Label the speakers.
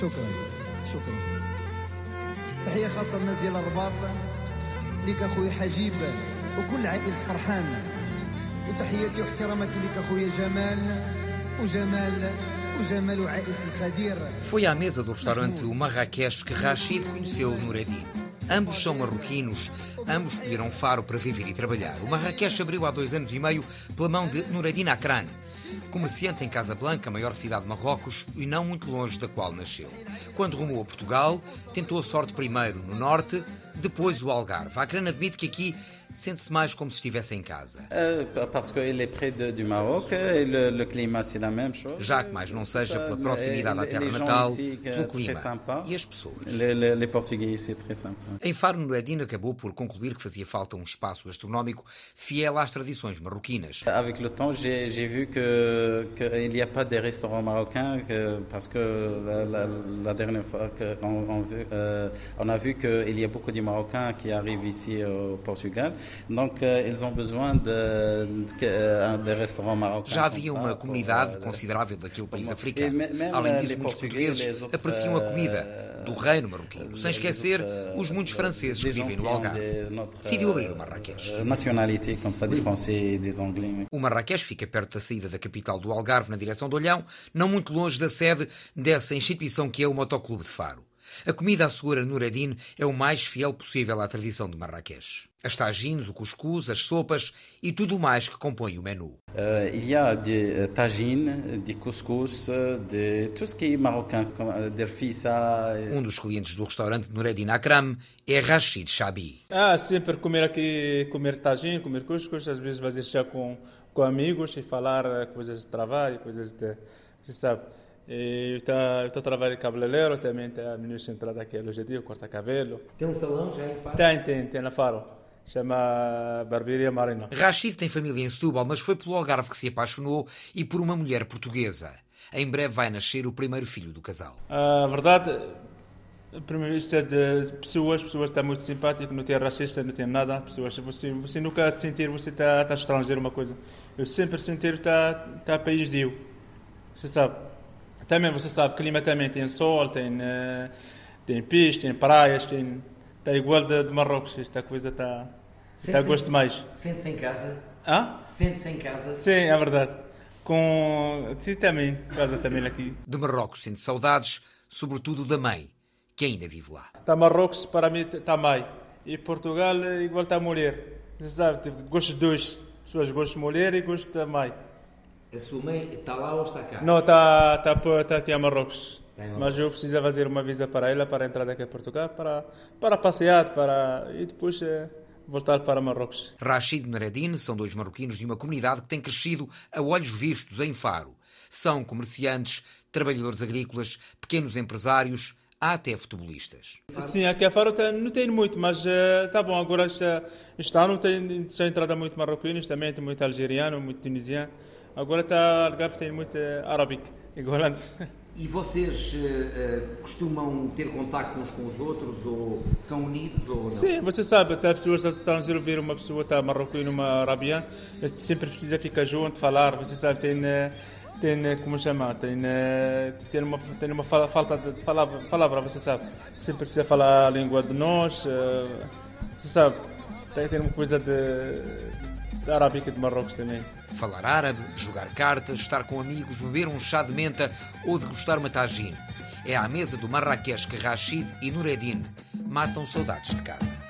Speaker 1: شكرا شكرا تحية خاصة للناس ديال الرباط ليك أخوي حجيب وكل عائلة فرحان وتحياتي واحتراماتي لك أخويا جمال وجمال وجمال وعائلة الخدير
Speaker 2: Foi à mesa do restaurante o Marrakech que Rachid conheceu Nureddin. Ambos são marroquinos, ambos escolheram Faro para viver e trabalhar. O Marrakech abriu há dois anos e meio pela mão de Nureddin Akran, comerciante em Casablanca, a maior cidade de Marrocos e não muito longe da qual nasceu. Quando rumou a Portugal, tentou a sorte primeiro no norte, depois o Algarve. Akran admite que aqui sente-se mais como se estivesse em casa.
Speaker 3: Chose.
Speaker 2: Já que mais não seja pela proximidade à terra natal, pelo clima e as pessoas. Em Faro, Nureddin acabou por concluir que fazia falta um espaço gastronómico fiel às tradições marroquinas.
Speaker 3: Avec le temps, j'ai vu que qu'il n'y a pas de restaurants marocains parce que la, la- la dernière fois qu'on on, vu- euh, on a vu qu'il y a beaucoup de Marocains qui arrivent ici au Portugal, donc euh, ils ont besoin de, de, que- de restaurants marocains.
Speaker 2: Já havia uma comunidade
Speaker 3: euh,
Speaker 2: considerável daquele país africano. Além
Speaker 3: eh,
Speaker 2: disso, muitos
Speaker 3: portugueses,
Speaker 2: apreciam a comida
Speaker 3: eh,
Speaker 2: do reino marroquino, sem esquecer os muitos franceses que vivem no Algarve. Decidiu abrir o
Speaker 3: euh,
Speaker 2: Marrakech.
Speaker 3: euh.
Speaker 2: O Marrakech fica perto da saída da capital do Algarve, na direção de Olhão, não muito longe da sede dessa instituição que é o Motoclube de Faro. A comida, assegura Nureddin, é o mais fiel possível à tradição de Marrakech. As tagines, o cuscuz, as sopas e tudo o mais que compõe o menu.
Speaker 3: Il y a des euh, tagines, des couscous, euh, de tout ce qui est marocain, comme euh, des fissa.
Speaker 2: Um dos clientes do restaurante Nureddin Akram é Rachid Chabi.
Speaker 4: Ah, sempre comer aqui, comer tagine, comer cuscuz, às vezes fazer chá com, com amigos e falar eh, coisas de trabalho, coisas de... Você sabe. E eu estou a trabalhar em cabeleireiro, também tem a minha entrada aqui hoje em dia, corta cabelo.
Speaker 5: Tem um salão já em Faro?
Speaker 4: Tem, tem, tem na Faro. Chama Barbearia Marina.
Speaker 2: Rachid tem família em Setúbal, mas foi pelo Algarve que se apaixonou e por uma mulher portuguesa. Em breve vai nascer o primeiro filho do casal.
Speaker 4: A verdade, primeiro isto é de pessoas, pessoas estão muito simpáticas, não tem racista, não tem nada. Pessoas, você, você nunca sentir você está está estrangeiro uma coisa. Eu sempre sentir está está país de eu. Você sabe. Também você sabe, clima também tem sol, tem eh, tem peixe, tem praias, tem está igual de, de Marrocos. Esta coisa está está gosto mais.
Speaker 5: Sente-se em casa?
Speaker 4: Hã?
Speaker 5: Sente-se em casa?
Speaker 4: Sim, é verdade. Com sim também, casa também aqui.
Speaker 2: De Marrocos sente saudades, sobretudo da mãe, que ainda vive lá.
Speaker 4: Tá Marrocos para mim está mãe e Portugal é igual está mulher. Você sabe, tipo, gosto de dois. Pessoas gostam de mulher e gostam da mãe.
Speaker 5: A sua mãe está lá ou está cá?
Speaker 4: Não, está tá, tá, tá aqui a Marrocos.
Speaker 5: Tá em Marrocos.
Speaker 4: Mas eu preciso fazer uma visa para ela para entrar aqui a Portugal para para passear para e depois eh, voltar para Marrocos.
Speaker 2: Rachid e Nureddin são dois marroquinos de uma comunidade que tem crescido a olhos vistos em Faro. São comerciantes, trabalhadores agrícolas, pequenos empresários, há até futebolistas.
Speaker 4: Sim, aqui a Faro tem, não tem muito, mas eh, tá bom. Agora este ano tem já entrada muito marroquinos, também tem muito algeriano, muito tunisiano. Agora está Algarve tem muito eh, árabe, igual antes.
Speaker 5: E vocês eh, costumam ter contacto uns com os outros ou são unidos ou não?
Speaker 4: Sim, você sabe, até pessoas estrangeiras ver uma pessoa está marroquina, uma arabiana, a sempre precisa ficar junto, falar. Você sabe, tem, tem como chama, tem, tem uma tem uma falta de palavra, palavra, você sabe. Sempre precisa falar a língua de nós, você sabe. Tem, tem uma coisa de arábica de Marrocos também.
Speaker 2: Falar árabe, jogar cartas, estar com amigos, beber um chá de menta ou degustar uma tagine. É à mesa do Marrakech que Rachid e Nureddin matam saudades de casa.